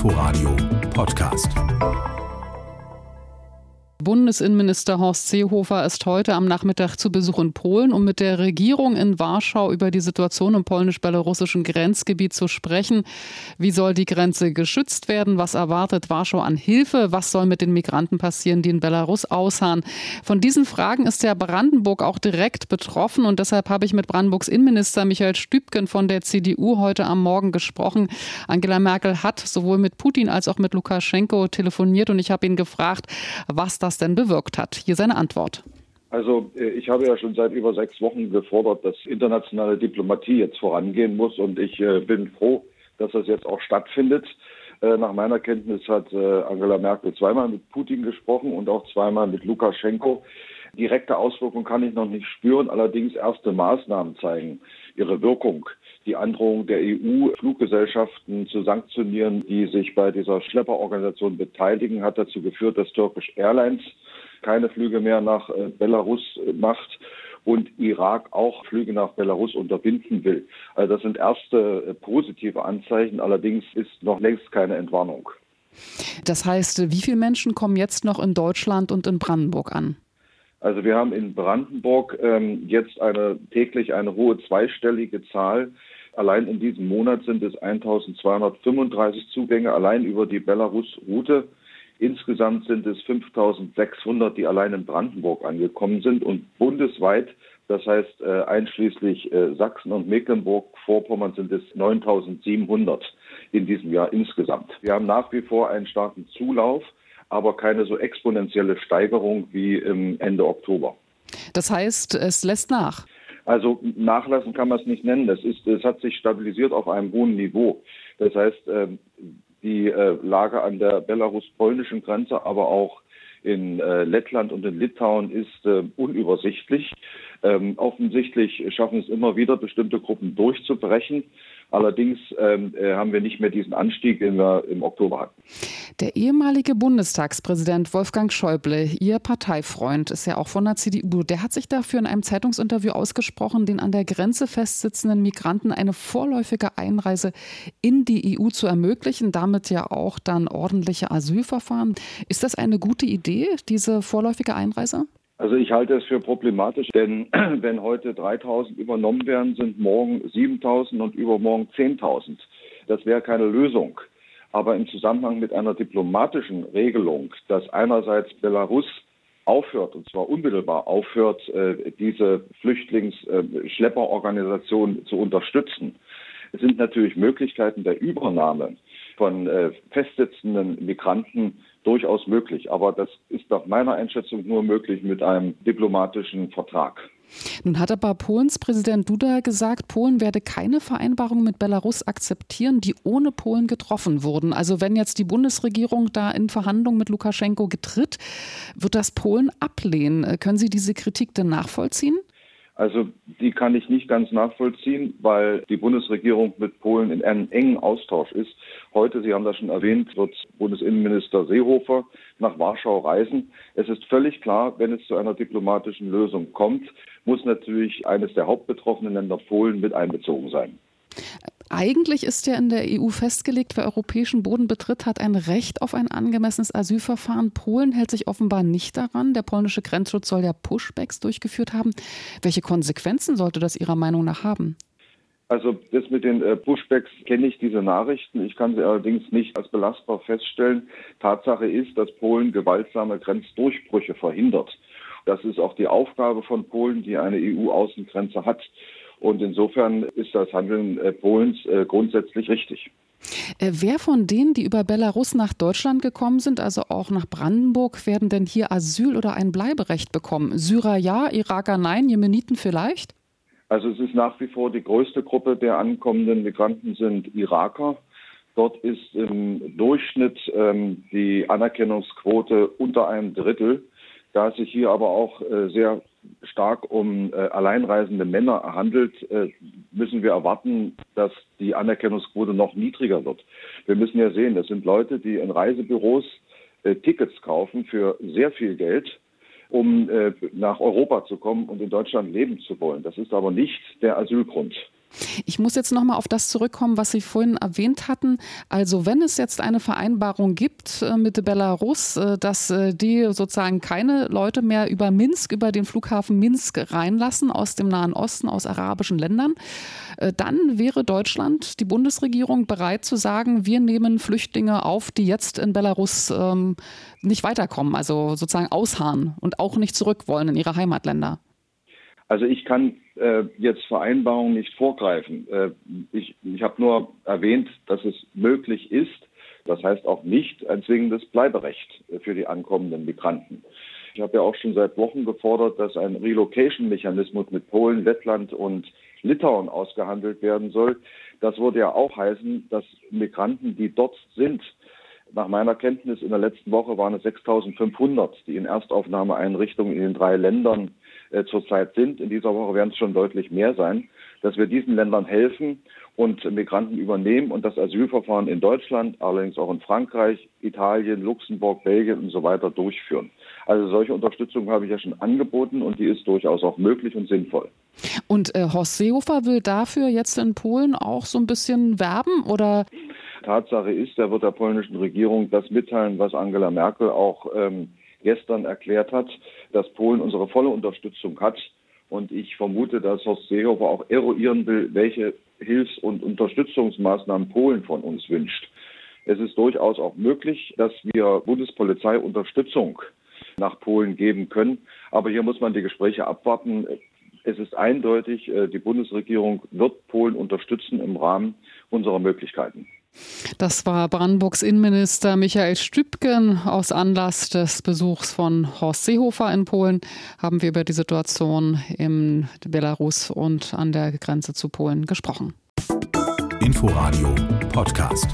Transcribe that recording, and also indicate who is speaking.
Speaker 1: Inforadio Podcast.
Speaker 2: Bundesinnenminister Horst Seehofer ist heute am Nachmittag zu Besuch in Polen, um mit der Regierung in Warschau über die Situation im polnisch-belarussischen Grenzgebiet zu sprechen. Wie soll die Grenze geschützt werden? Was erwartet Warschau an Hilfe? Was soll mit den Migranten passieren, die in Belarus ausharren? Von diesen Fragen ist der Brandenburg auch direkt betroffen und deshalb habe ich mit Brandenburgs Innenminister Michael Stübken von der CDU heute am Morgen gesprochen. Angela Merkel hat sowohl mit Putin als auch mit Lukaschenko telefoniert und ich habe ihn gefragt, was das das denn bewirkt hat. Hier seine Antwort.
Speaker 3: Also äh, ich habe ja schon seit über sechs Wochen gefordert, dass internationale Diplomatie jetzt vorangehen muss und ich äh, bin froh, dass das jetzt auch stattfindet. Äh, nach meiner Kenntnis hat Angela Merkel zweimal mit Putin gesprochen und auch zweimal mit Lukaschenko. Direkte Auswirkungen kann ich noch nicht spüren, allerdings erste Maßnahmen zeigen ihre Wirkung. Die Androhung der EU, Fluggesellschaften zu sanktionieren, die sich bei dieser Schlepperorganisation beteiligen, hat dazu geführt, dass Turkish Airlines keine Flüge mehr nach äh, Belarus macht und Irak auch Flüge nach Belarus unterbinden will. Also das sind erste äh, positive Anzeichen, allerdings ist noch längst keine Entwarnung.
Speaker 2: Das heißt, wie viele Menschen kommen jetzt noch in Deutschland und in Brandenburg an?
Speaker 3: Also wir haben in Brandenburg ähm, jetzt eine täglich eine hohe zweistellige Zahl. Allein in diesem Monat sind es 1235 Zugänge allein über die Belarus-Route. Insgesamt sind es 5600, die allein in Brandenburg angekommen sind und bundesweit, das heißt äh, einschließlich äh, Sachsen und Mecklenburg-Vorpommern sind es 9700 in diesem Jahr insgesamt. Wir haben nach wie vor einen starken Zulauf aber keine so exponentielle Steigerung wie im Ende Oktober.
Speaker 2: Das heißt, es lässt nach.
Speaker 3: Also nachlassen kann man es nicht nennen. Das ist, es hat sich stabilisiert auf einem hohen Niveau. Das heißt, ähm, die äh, Lage an der belarus-polnischen Grenze, aber auch in äh, Lettland und in Litauen ist äh, unübersichtlich. Ähm, offensichtlich schaffen es immer wieder, bestimmte Gruppen durchzubrechen. Allerdings ähm, äh, haben wir nicht mehr diesen Anstieg, den wir im Oktober hatten.
Speaker 2: Der ehemalige Bundestagspräsident Wolfgang Schäuble, Ihr Parteifreund, ist ja auch von der CDU, der hat sich dafür in einem Zeitungsinterview ausgesprochen, den an der Grenze festsitzenden Migranten eine vorläufige Einreise in die EU zu ermöglichen, damit ja auch dann ordentliche Asylverfahren. Ist das eine gute Idee, diese vorläufige Einreise?
Speaker 3: Also ich halte es für problematisch, denn wenn heute 3000 übernommen werden, sind morgen 7000 und übermorgen 10.000. Das wäre keine Lösung. Aber im Zusammenhang mit einer diplomatischen Regelung, dass einerseits Belarus aufhört, und zwar unmittelbar aufhört, äh, diese Flüchtlingsschlepperorganisation äh, zu unterstützen, sind natürlich Möglichkeiten der Übernahme von äh, festsitzenden Migranten durchaus möglich. Aber das ist nach meiner Einschätzung nur möglich mit einem diplomatischen Vertrag.
Speaker 2: Nun hat aber Polens Präsident Duda gesagt, Polen werde keine Vereinbarungen mit Belarus akzeptieren, die ohne Polen getroffen wurden. Also wenn jetzt die Bundesregierung da in Verhandlungen mit Lukaschenko getritt, wird das Polen ablehnen. Können Sie diese Kritik denn nachvollziehen?
Speaker 3: Also die kann ich nicht ganz nachvollziehen, weil die Bundesregierung mit Polen in einem engen Austausch ist. Heute, Sie haben das schon erwähnt, wird Bundesinnenminister Seehofer nach Warschau reisen. Es ist völlig klar, wenn es zu einer diplomatischen Lösung kommt, muss natürlich eines der hauptbetroffenen Länder Polen mit einbezogen sein.
Speaker 2: Eigentlich ist ja in der EU festgelegt, wer europäischen Boden betritt, hat ein Recht auf ein angemessenes Asylverfahren. Polen hält sich offenbar nicht daran. Der polnische Grenzschutz soll ja Pushbacks durchgeführt haben. Welche Konsequenzen sollte das Ihrer Meinung nach haben?
Speaker 3: Also das mit den äh, Pushbacks kenne ich diese Nachrichten. Ich kann sie allerdings nicht als belastbar feststellen. Tatsache ist, dass Polen gewaltsame Grenzdurchbrüche verhindert. Das ist auch die Aufgabe von Polen, die eine EU-Außengrenze hat. Und insofern ist das Handeln äh, Polens äh, grundsätzlich richtig.
Speaker 2: Äh, wer von denen, die über Belarus nach Deutschland gekommen sind, also auch nach Brandenburg, werden denn hier Asyl oder ein Bleiberecht bekommen? Syrer ja, Iraker nein, Jemeniten vielleicht?
Speaker 3: Also es ist nach wie vor die größte Gruppe der ankommenden Migranten sind Iraker. Dort ist im Durchschnitt ähm, die Anerkennungsquote unter einem Drittel. Da es sich hier aber auch äh, sehr stark um äh, alleinreisende Männer handelt, äh, müssen wir erwarten, dass die Anerkennungsquote noch niedriger wird. Wir müssen ja sehen, das sind Leute, die in Reisebüros Tickets kaufen für sehr viel Geld, um nach Europa zu kommen und in Deutschland leben zu wollen. Das ist aber nicht der Asylgrund.
Speaker 2: Ich muss jetzt noch mal auf das zurückkommen, was Sie vorhin erwähnt hatten. Also wenn es jetzt eine Vereinbarung gibt äh, mit Belarus, äh, dass äh, die sozusagen keine Leute mehr über Minsk, über den Flughafen Minsk reinlassen aus dem Nahen Osten, aus arabischen Ländern, dann wäre Deutschland, die Bundesregierung bereit zu sagen, wir nehmen Flüchtlinge auf, die jetzt in Belarus ähm, nicht weiterkommen, also sozusagen ausharren und auch nicht zurück wollen in ihre Heimatländer.
Speaker 3: Also ich kann äh, jetzt Vereinbarungen nicht vorgreifen. Äh, ich ich habe nur erwähnt, dass es möglich ist. Das heißt auch nicht ein zwingendes Bleiberecht für die ankommenden Migranten. Ich habe ja auch schon seit Wochen gefordert, dass ein Relocation-Mechanismus mit Polen, Lettland und Litauen ausgehandelt werden soll. Das würde ja auch heißen, dass Migranten, die dort sind, nach meiner Kenntnis in der letzten Woche waren es 6.500, die in Erstaufnahmeeinrichtungen in den drei Ländern äh, zurzeit sind. In dieser Woche werden es schon deutlich mehr sein, dass wir diesen Ländern helfen und Migranten übernehmen und das Asylverfahren in Deutschland, allerdings auch in Frankreich, Italien, Luxemburg, Belgien und so weiter durchführen. Also solche Unterstützung habe ich ja schon angeboten und die ist durchaus auch möglich und sinnvoll.
Speaker 2: Und äh, Horst Seehofer will dafür jetzt in Polen auch so ein bisschen werben oder?
Speaker 3: Tatsache ist, er wird der polnischen Regierung das mitteilen, was Angela Merkel auch ähm, gestern erklärt hat, dass Polen unsere volle Unterstützung hat. Und ich vermute, dass Horst Seehofer auch eruieren will, welche Hilfs- und Unterstützungsmaßnahmen Polen von uns wünscht. Es ist durchaus auch möglich, dass wir Bundespolizei Unterstützung nach Polen geben können. Aber hier muss man die Gespräche abwarten. Es ist eindeutig, äh, die Bundesregierung wird Polen unterstützen im Rahmen unserer Möglichkeiten.
Speaker 2: Das war Brandenburgs Innenminister Michael Stübgen. Aus Anlass des Besuchs von Horst Seehofer in Polen haben wir über die Situation in Belarus und an der Grenze zu Polen gesprochen.
Speaker 1: Inforadio Podcast.